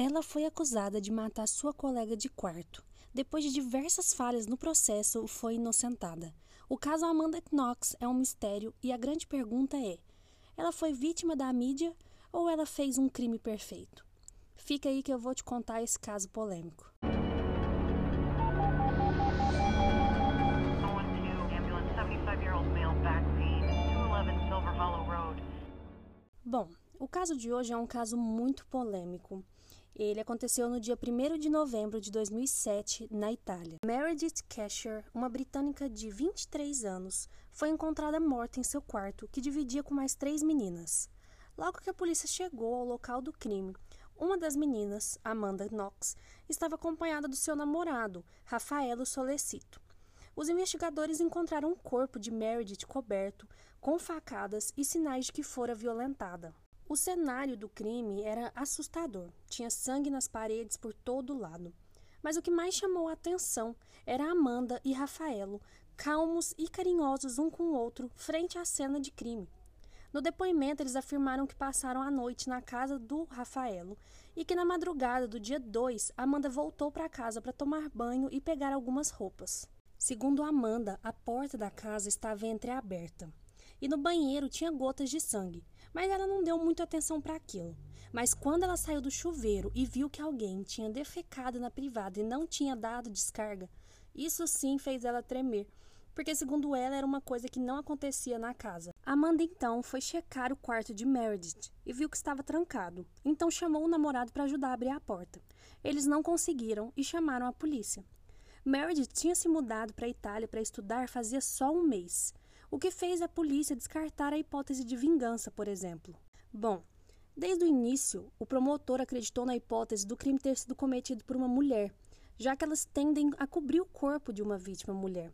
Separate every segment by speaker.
Speaker 1: Ela foi acusada de matar sua colega de quarto. Depois de diversas falhas no processo, foi inocentada. O caso Amanda Knox é um mistério e a grande pergunta é: ela foi vítima da mídia ou ela fez um crime perfeito? Fica aí que eu vou te contar esse caso polêmico. Bom, o caso de hoje é um caso muito polêmico. Ele aconteceu no dia 1 de novembro de 2007, na Itália. Meredith Casher, uma britânica de 23 anos, foi encontrada morta em seu quarto, que dividia com mais três meninas. Logo que a polícia chegou ao local do crime, uma das meninas, Amanda Knox, estava acompanhada do seu namorado, Rafaelo Solecito. Os investigadores encontraram o corpo de Meredith coberto, com facadas e sinais de que fora violentada. O cenário do crime era assustador. Tinha sangue nas paredes por todo lado. Mas o que mais chamou a atenção era Amanda e Rafaelo, calmos e carinhosos um com o outro, frente à cena de crime. No depoimento, eles afirmaram que passaram a noite na casa do Rafaelo e que na madrugada do dia 2, Amanda voltou para casa para tomar banho e pegar algumas roupas. Segundo Amanda, a porta da casa estava entreaberta e no banheiro tinha gotas de sangue mas ela não deu muita atenção para aquilo. Mas quando ela saiu do chuveiro e viu que alguém tinha defecado na privada e não tinha dado descarga, isso sim fez ela tremer, porque segundo ela era uma coisa que não acontecia na casa. Amanda então foi checar o quarto de Meredith e viu que estava trancado. Então chamou o namorado para ajudar a abrir a porta. Eles não conseguiram e chamaram a polícia. Meredith tinha se mudado para a Itália para estudar fazia só um mês o que fez a polícia descartar a hipótese de vingança, por exemplo. Bom, desde o início, o promotor acreditou na hipótese do crime ter sido cometido por uma mulher, já que elas tendem a cobrir o corpo de uma vítima mulher.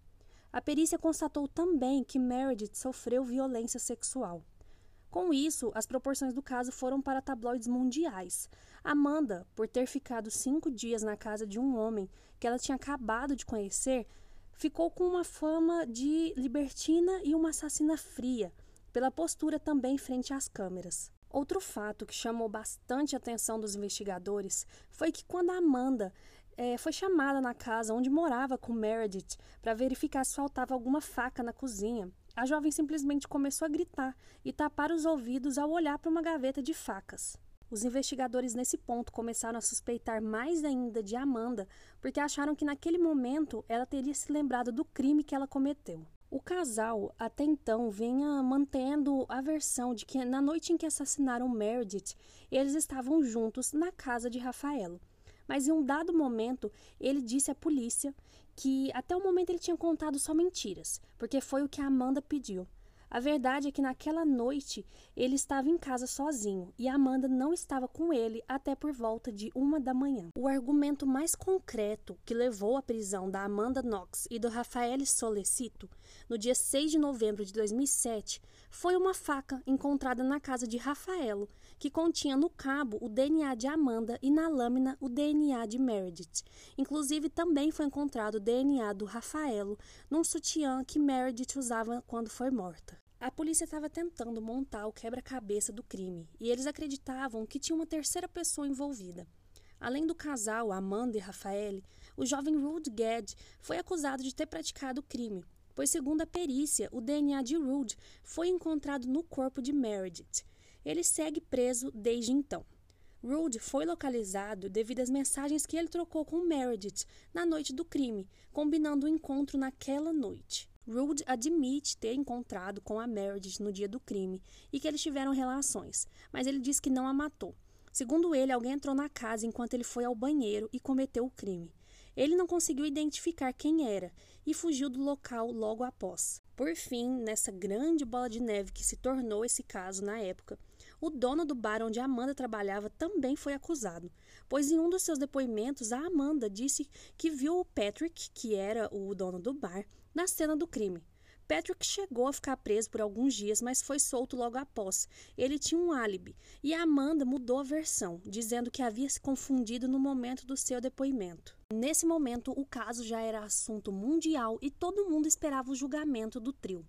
Speaker 1: A perícia constatou também que Meredith sofreu violência sexual. Com isso, as proporções do caso foram para tabloides mundiais. Amanda, por ter ficado cinco dias na casa de um homem que ela tinha acabado de conhecer, ficou com uma fama de libertina e uma assassina fria, pela postura também frente às câmeras. Outro fato que chamou bastante a atenção dos investigadores foi que quando Amanda é, foi chamada na casa onde morava com Meredith para verificar se faltava alguma faca na cozinha, a jovem simplesmente começou a gritar e tapar os ouvidos ao olhar para uma gaveta de facas. Os investigadores nesse ponto começaram a suspeitar mais ainda de Amanda, porque acharam que naquele momento ela teria se lembrado do crime que ela cometeu. O casal até então vinha mantendo a versão de que na noite em que assassinaram Meredith, eles estavam juntos na casa de Rafaelo. Mas em um dado momento, ele disse à polícia que até o momento ele tinha contado só mentiras, porque foi o que a Amanda pediu. A verdade é que naquela noite ele estava em casa sozinho e Amanda não estava com ele até por volta de uma da manhã. O argumento mais concreto que levou à prisão da Amanda Knox e do Rafael Solecito no dia 6 de novembro de 2007 foi uma faca encontrada na casa de Rafaelo, que continha no cabo o DNA de Amanda e na lâmina o DNA de Meredith. Inclusive, também foi encontrado o DNA do Rafaelo num sutiã que Meredith usava quando foi morta. A polícia estava tentando montar o quebra-cabeça do crime e eles acreditavam que tinha uma terceira pessoa envolvida. Além do casal, Amanda e Rafael, o jovem Rude Gadd foi acusado de ter praticado o crime, pois, segundo a perícia, o DNA de Rude foi encontrado no corpo de Meredith. Ele segue preso desde então. Rude foi localizado devido às mensagens que ele trocou com Meredith na noite do crime, combinando o encontro naquela noite. Rude admite ter encontrado com a Meredith no dia do crime e que eles tiveram relações, mas ele diz que não a matou. Segundo ele, alguém entrou na casa enquanto ele foi ao banheiro e cometeu o crime. Ele não conseguiu identificar quem era e fugiu do local logo após. Por fim, nessa grande bola de neve que se tornou esse caso na época, o dono do bar onde Amanda trabalhava também foi acusado, pois em um dos seus depoimentos a Amanda disse que viu o Patrick, que era o dono do bar, na cena do crime. Patrick chegou a ficar preso por alguns dias, mas foi solto logo após. Ele tinha um álibi e a Amanda mudou a versão, dizendo que havia se confundido no momento do seu depoimento. Nesse momento, o caso já era assunto mundial e todo mundo esperava o julgamento do trio.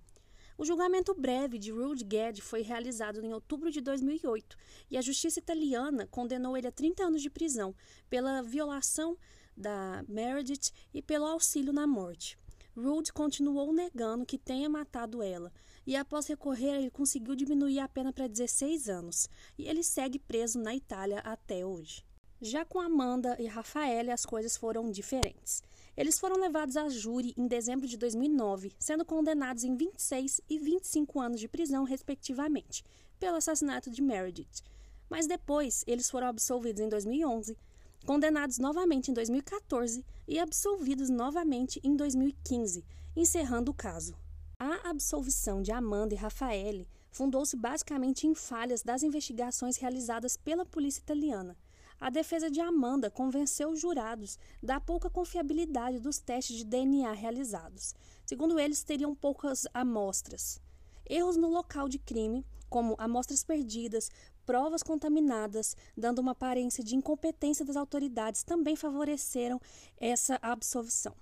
Speaker 1: O julgamento breve de Rudy Ged foi realizado em outubro de 2008 e a justiça italiana condenou ele a 30 anos de prisão pela violação da Meredith e pelo auxílio na morte. Rude continuou negando que tenha matado ela, e após recorrer, ele conseguiu diminuir a pena para 16 anos, e ele segue preso na Itália até hoje. Já com Amanda e Rafael, as coisas foram diferentes. Eles foram levados a júri em dezembro de 2009, sendo condenados em 26 e 25 anos de prisão, respectivamente, pelo assassinato de Meredith. Mas depois, eles foram absolvidos em 2011, condenados novamente em 2014 e absolvidos novamente em 2015, encerrando o caso. A absolvição de Amanda e Rafael fundou-se basicamente em falhas das investigações realizadas pela polícia italiana, a defesa de Amanda convenceu os jurados da pouca confiabilidade dos testes de DNA realizados. Segundo eles, teriam poucas amostras. Erros no local de crime, como amostras perdidas, provas contaminadas, dando uma aparência de incompetência das autoridades, também favoreceram essa absolvição.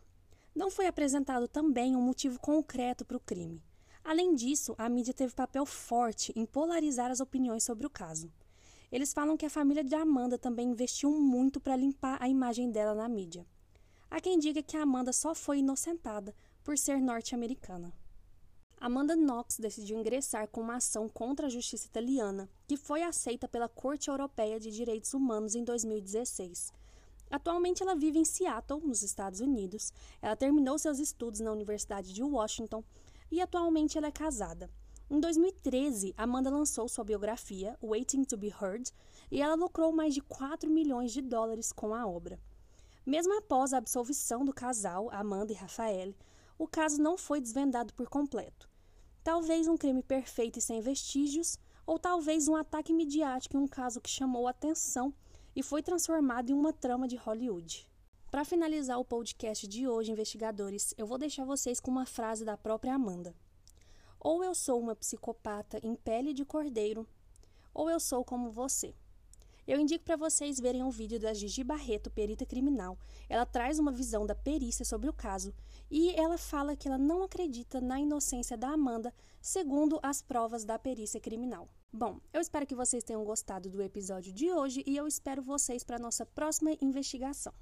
Speaker 1: Não foi apresentado também um motivo concreto para o crime. Além disso, a mídia teve papel forte em polarizar as opiniões sobre o caso. Eles falam que a família de Amanda também investiu muito para limpar a imagem dela na mídia. Há quem diga que Amanda só foi inocentada por ser norte-americana. Amanda Knox decidiu ingressar com uma ação contra a justiça italiana, que foi aceita pela Corte Europeia de Direitos Humanos em 2016. Atualmente ela vive em Seattle, nos Estados Unidos. Ela terminou seus estudos na Universidade de Washington e atualmente ela é casada. Em 2013, Amanda lançou sua biografia, Waiting to Be Heard, e ela lucrou mais de 4 milhões de dólares com a obra. Mesmo após a absolvição do casal, Amanda e Rafael, o caso não foi desvendado por completo. Talvez um crime perfeito e sem vestígios, ou talvez um ataque midiático em um caso que chamou atenção e foi transformado em uma trama de Hollywood. Para finalizar o podcast de hoje, investigadores, eu vou deixar vocês com uma frase da própria Amanda. Ou eu sou uma psicopata em pele de cordeiro, ou eu sou como você. Eu indico para vocês verem um vídeo da Gigi Barreto, perita criminal. Ela traz uma visão da perícia sobre o caso e ela fala que ela não acredita na inocência da Amanda, segundo as provas da perícia criminal. Bom, eu espero que vocês tenham gostado do episódio de hoje e eu espero vocês para nossa próxima investigação.